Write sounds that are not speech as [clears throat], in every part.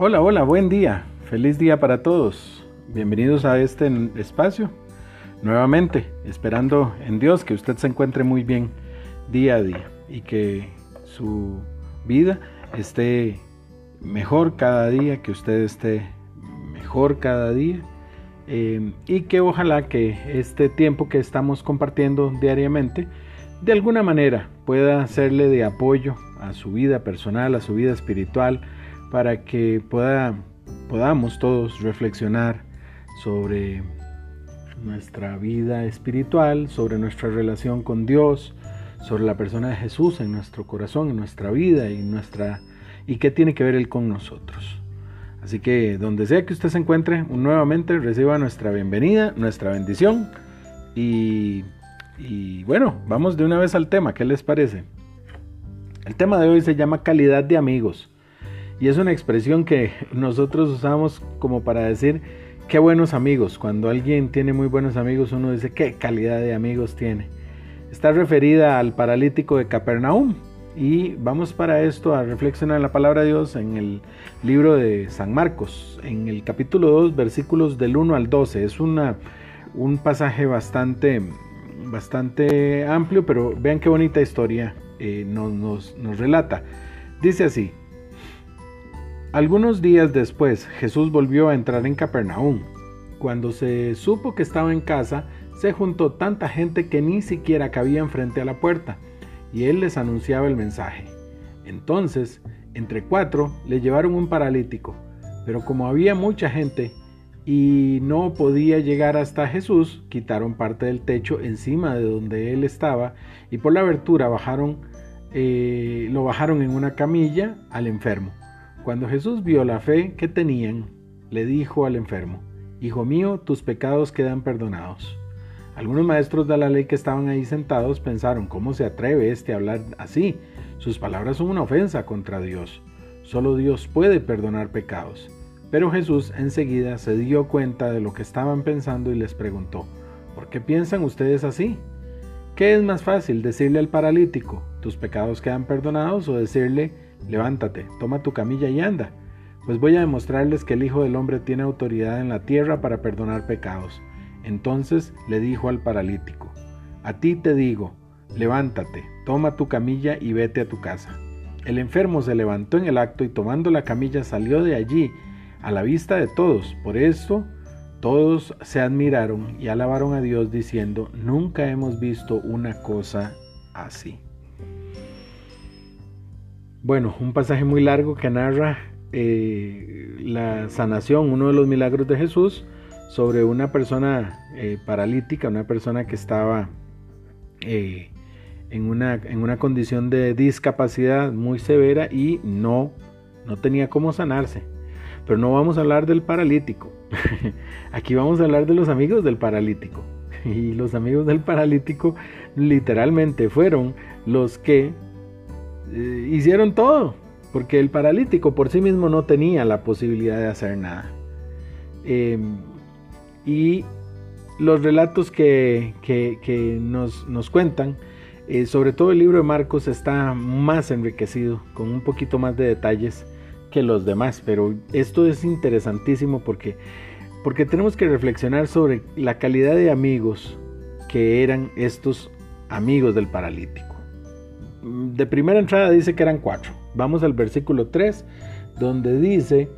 Hola, hola, buen día. Feliz día para todos. Bienvenidos a este espacio. Nuevamente, esperando en Dios que usted se encuentre muy bien día a día y que su vida esté mejor cada día, que usted esté mejor cada día eh, y que ojalá que este tiempo que estamos compartiendo diariamente de alguna manera pueda serle de apoyo a su vida personal, a su vida espiritual, para que pueda, podamos todos reflexionar sobre nuestra vida espiritual, sobre nuestra relación con Dios, sobre la persona de Jesús en nuestro corazón, en nuestra vida y nuestra y qué tiene que ver él con nosotros. Así que donde sea que usted se encuentre, nuevamente reciba nuestra bienvenida, nuestra bendición y, y bueno, vamos de una vez al tema, ¿qué les parece? El tema de hoy se llama calidad de amigos. Y es una expresión que nosotros usamos como para decir qué buenos amigos. Cuando alguien tiene muy buenos amigos, uno dice qué calidad de amigos tiene. Está referida al paralítico de Capernaum. Y vamos para esto a reflexionar la palabra de Dios en el libro de San Marcos, en el capítulo 2, versículos del 1 al 12. Es una, un pasaje bastante, bastante amplio, pero vean qué bonita historia eh, nos, nos relata. Dice así, algunos días después, Jesús volvió a entrar en Capernaum. Cuando se supo que estaba en casa, se juntó tanta gente que ni siquiera cabían frente a la puerta, y él les anunciaba el mensaje. Entonces, entre cuatro, le llevaron un paralítico, pero como había mucha gente y no podía llegar hasta Jesús, quitaron parte del techo encima de donde él estaba y por la abertura bajaron, eh, lo bajaron en una camilla al enfermo. Cuando Jesús vio la fe que tenían, le dijo al enfermo, Hijo mío, tus pecados quedan perdonados. Algunos maestros de la ley que estaban ahí sentados pensaron, ¿cómo se atreve este a hablar así? Sus palabras son una ofensa contra Dios. Solo Dios puede perdonar pecados. Pero Jesús enseguida se dio cuenta de lo que estaban pensando y les preguntó, ¿por qué piensan ustedes así? ¿Qué es más fácil decirle al paralítico, tus pecados quedan perdonados o decirle, levántate, toma tu camilla y anda. Pues voy a demostrarles que el Hijo del Hombre tiene autoridad en la tierra para perdonar pecados. Entonces le dijo al paralítico, a ti te digo, levántate, toma tu camilla y vete a tu casa. El enfermo se levantó en el acto y tomando la camilla salió de allí a la vista de todos. Por esto todos se admiraron y alabaron a Dios diciendo, nunca hemos visto una cosa así. Bueno, un pasaje muy largo que narra eh, la sanación, uno de los milagros de Jesús, sobre una persona eh, paralítica, una persona que estaba eh, en, una, en, una, condición de discapacidad muy severa y no, no tenía cómo sanarse. Pero no vamos a hablar del paralítico. [laughs] Aquí vamos a hablar de los amigos del paralítico. [laughs] Y los amigos del paralítico literalmente fueron los que eh, hicieron todo, porque el paralítico por sí mismo no tenía la posibilidad de hacer nada. Em, y los relatos que, nos, cuentan, eh, sobre todo el libro de Marcos está más enriquecido, con un poquito más de detalles que los demás, pero esto es interesantísimo porque, porque tenemos que reflexionar sobre la calidad de amigos que eran estos amigos del paralítico de primera entrada dice que eran cuatro. Vamos al versículo 3, donde dice,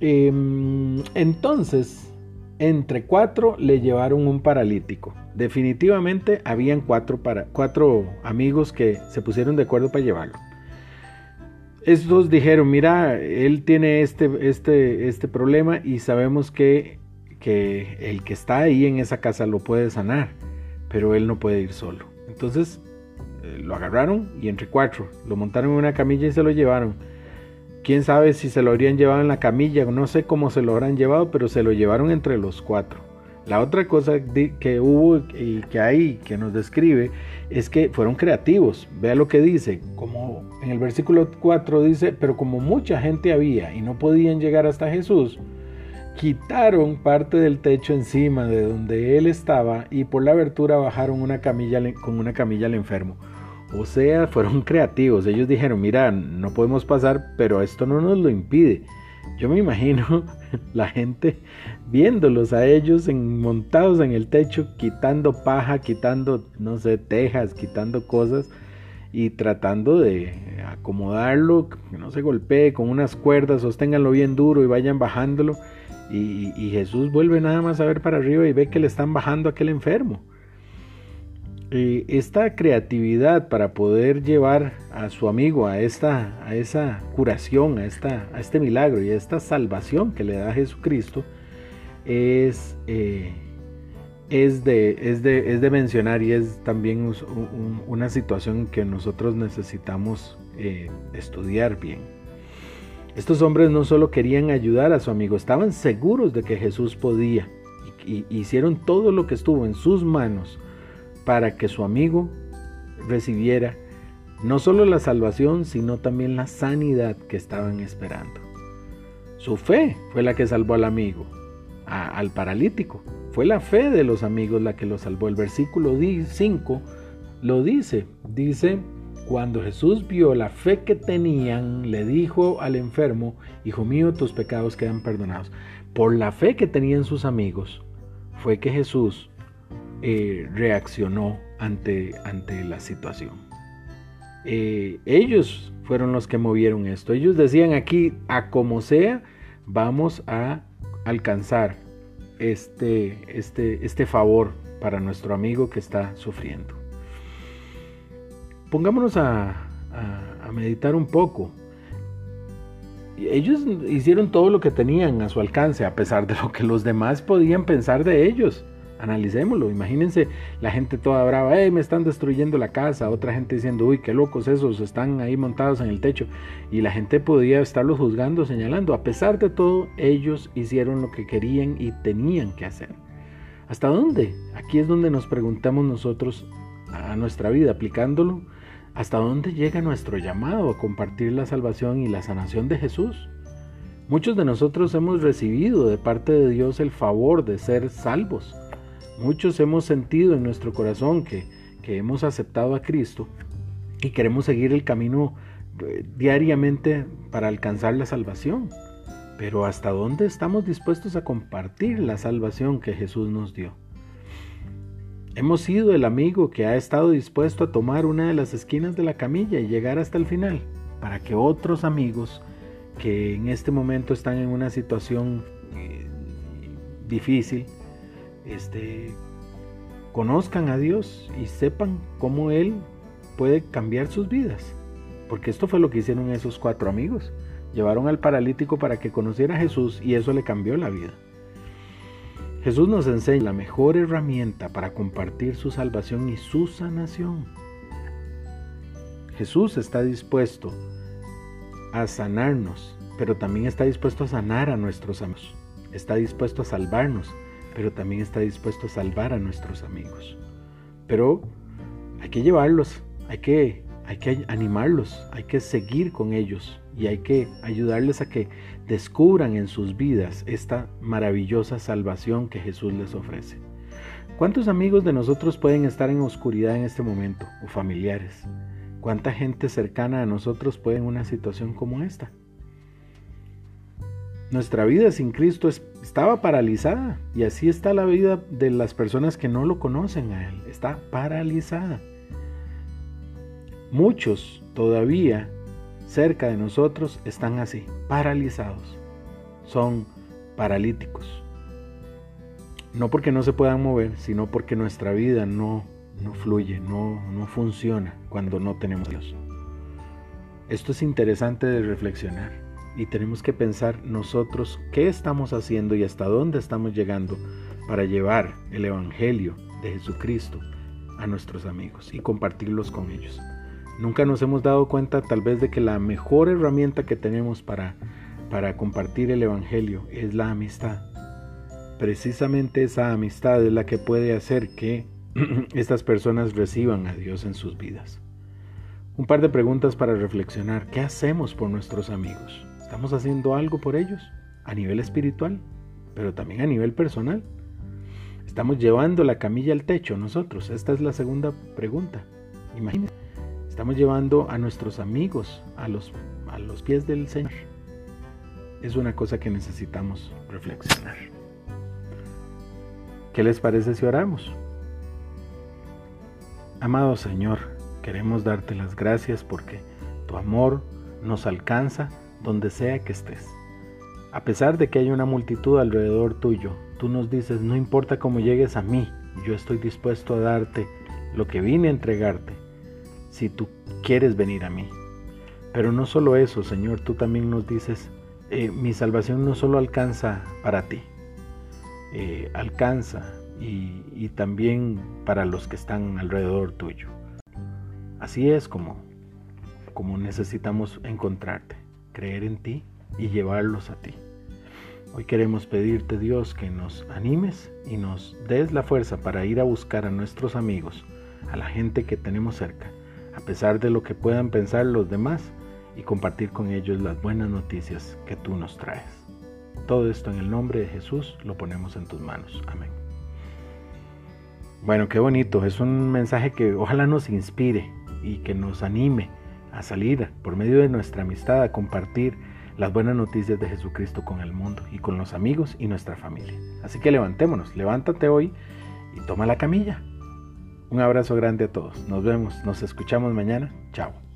em, entonces, entre cuatro le llevaron un paralítico. Definitivamente habían cuatro, para, cuatro amigos que se pusieron de acuerdo para llevarlo. Estos dijeron, mira, él tiene este, este, este problema y sabemos que, que el que está ahí en esa casa lo puede sanar, pero él no puede ir solo. Entonces eh, lo agarraron y entre cuatro lo montaron en una camilla y se lo llevaron. Quién sabe si se lo habrían llevado en la camilla, no sé cómo se lo habrán llevado, pero se lo llevaron entre los cuatro. La otra cosa que hubo y que hay que nos describe es que fueron creativos. Vea lo que dice, como en el versículo 4 dice, pero como mucha gente había y no podían llegar hasta Jesús, quitaron parte del techo encima de donde él estaba y por la abertura bajaron una camilla con una camilla al enfermo. O sea, [laughs] fueron creativos. Ellos dijeron, mira, no podemos pasar, pero esto no nos lo impide. yo me imagino [laughs] la gente viéndolos a ellos montados en el techo, quitando paja, quitando, no sé, tejas, quitando cosas y tratando de acomodarlo, que no se golpee con unas cuerdas, sosténganlo bien duro y vayan bajándolo. Y, y, Jesús vuelve nada más a ver para arriba y ve que le están bajando a aquel enfermo. Eh, esta creatividad para poder llevar a su amigo a, esta, a esa curación, a, esta, a este milagro y a esta salvación que le da Jesucristo, es, eh, es, de, es, de, es, de, mencionar y es también una situación que nosotros necesitamos eh, estudiar bien. Estos hombres no solo querían ayudar a su amigo, estaban seguros de que Jesús podía y hicieron todo lo que estuvo en sus manos para que su amigo recibiera no solo la salvación, sino también la sanidad que estaban esperando. Su fe fue la que salvó al amigo, al paralítico. Fue la fe de los amigos la que lo salvó. El versículo 5 lo dice. Dice, cuando Jesús vio la fe que tenían, le dijo al enfermo, Hijo mío, tus pecados quedan perdonados. Por la fe que tenían sus amigos, fue que Jesús eh, reaccionó ante, ante la situación. Eh, ellos fueron los que movieron esto. Ellos decían aquí, a como sea, vamos a alcanzar este, este, este favor para nuestro amigo que está sufriendo. Pongámonos a, a, a meditar un poco. Ellos hicieron todo lo que tenían a su alcance, a pesar de lo que los demás podían pensar de ellos. Analicémoslo, imagínense la gente toda brava, me están destruyendo la casa, otra gente diciendo, uy, qué locos esos, están ahí montados en el techo. Y la gente podía estarlos juzgando, señalando. A pesar de todo, ellos hicieron lo que querían y tenían que hacer. ¿Hasta dónde? Aquí es donde nos preguntamos nosotros a nuestra vida, aplicándolo. ¿Hasta dónde llega nuestro llamado a compartir la salvación y la sanación de Jesús? Muchos de nosotros hemos recibido de parte de Dios el favor de ser salvos Muchos hemos sentido en nuestro corazón que, hemos aceptado a Cristo y queremos seguir el camino eh, diariamente para alcanzar la salvación. Pero ¿hasta dónde estamos dispuestos a compartir la salvación que Jesús nos dio? Hemos sido el amigo que ha estado dispuesto a tomar una de las esquinas de la camilla y llegar hasta el final, para que otros amigos que en este momento están en una situación eh, difícil, este, conozcan a Dios y sepan cómo Él puede cambiar sus vidas. Porque esto fue lo que hicieron esos cuatro amigos. Llevaron al paralítico para que conociera a Jesús y eso le cambió la vida. Jesús nos enseña la mejor herramienta para compartir su salvación y su sanación. Jesús está dispuesto a sanarnos, pero también está dispuesto a sanar a nuestros amigos. Está dispuesto a salvarnos, pero también está dispuesto a salvar a nuestros amigos. Pero hay que llevarlos, hay que, hay que animarlos, hay que seguir con ellos y hay que ayudarles a que descubran en sus vidas esta maravillosa salvación que Jesús les ofrece. ¿Cuántos amigos de nosotros pueden estar en oscuridad en este momento o familiares? ¿Cuánta gente cercana a nosotros puede en una situación como esta? Nuestra vida sin Cristo estaba paralizada y así está la vida de las personas que no lo conocen a Él. Está paralizada. Muchos todavía cerca de nosotros están así, paralizados. Son paralíticos. No porque no se puedan mover, sino porque nuestra vida no, no fluye, no, no funciona cuando no tenemos Dios. Esto es interesante de reflexionar y tenemos que pensar nosotros qué estamos haciendo y hasta dónde estamos llegando para llevar el Evangelio de Jesucristo a nuestros amigos y compartirlos con ellos. Nunca nos hemos dado cuenta tal vez de que la mejor herramienta que tenemos para, para compartir el Evangelio es la amistad. Precisamente esa amistad es la que puede hacer que [clears throat] estas personas reciban a Dios en sus vidas. Un par de preguntas para reflexionar. ¿Qué hacemos por nuestros amigos? ¿Estamos haciendo algo por ellos a nivel espiritual, pero también a nivel personal? ¿Estamos llevando la camilla al techo nosotros? Esta es la segunda pregunta. Imagínense, estamos llevando a nuestros amigos a los, a los pies del Señor. es una cosa que necesitamos reflexionar. ¿Qué les parece si oramos? Amado Señor, queremos darte las gracias porque tu amor nos alcanza donde sea que estés. A pesar de que hay una multitud alrededor tuyo, tú nos dices, no importa cómo llegues a mí, yo estoy dispuesto a darte lo que vine a entregarte, si tú quieres venir a mí. Pero no solo eso, Señor, tú también nos dices, eh, mi salvación no solo alcanza para ti, eh, alcanza y, y también para los que están alrededor tuyo. Así es como, como necesitamos encontrarte, creer en ti y llevarlos a ti. Hoy queremos pedirte Dios que nos animes y nos des la fuerza para ir a buscar a nuestros amigos, a la gente que tenemos cerca, a pesar de lo que puedan pensar los demás y compartir con ellos las buenas noticias que tú nos traes. Todo esto en el nombre de Jesús lo ponemos en tus manos. Amén. Bueno, qué bonito. Es un mensaje que ojalá nos inspire y que nos anime a salir por medio de nuestra amistad a compartir las buenas noticias de Jesucristo con el mundo y con los amigos y nuestra familia. Así que levantémonos, levántate hoy y toma la camilla. Un abrazo grande a todos. Nos vemos, nos escuchamos mañana. Chao.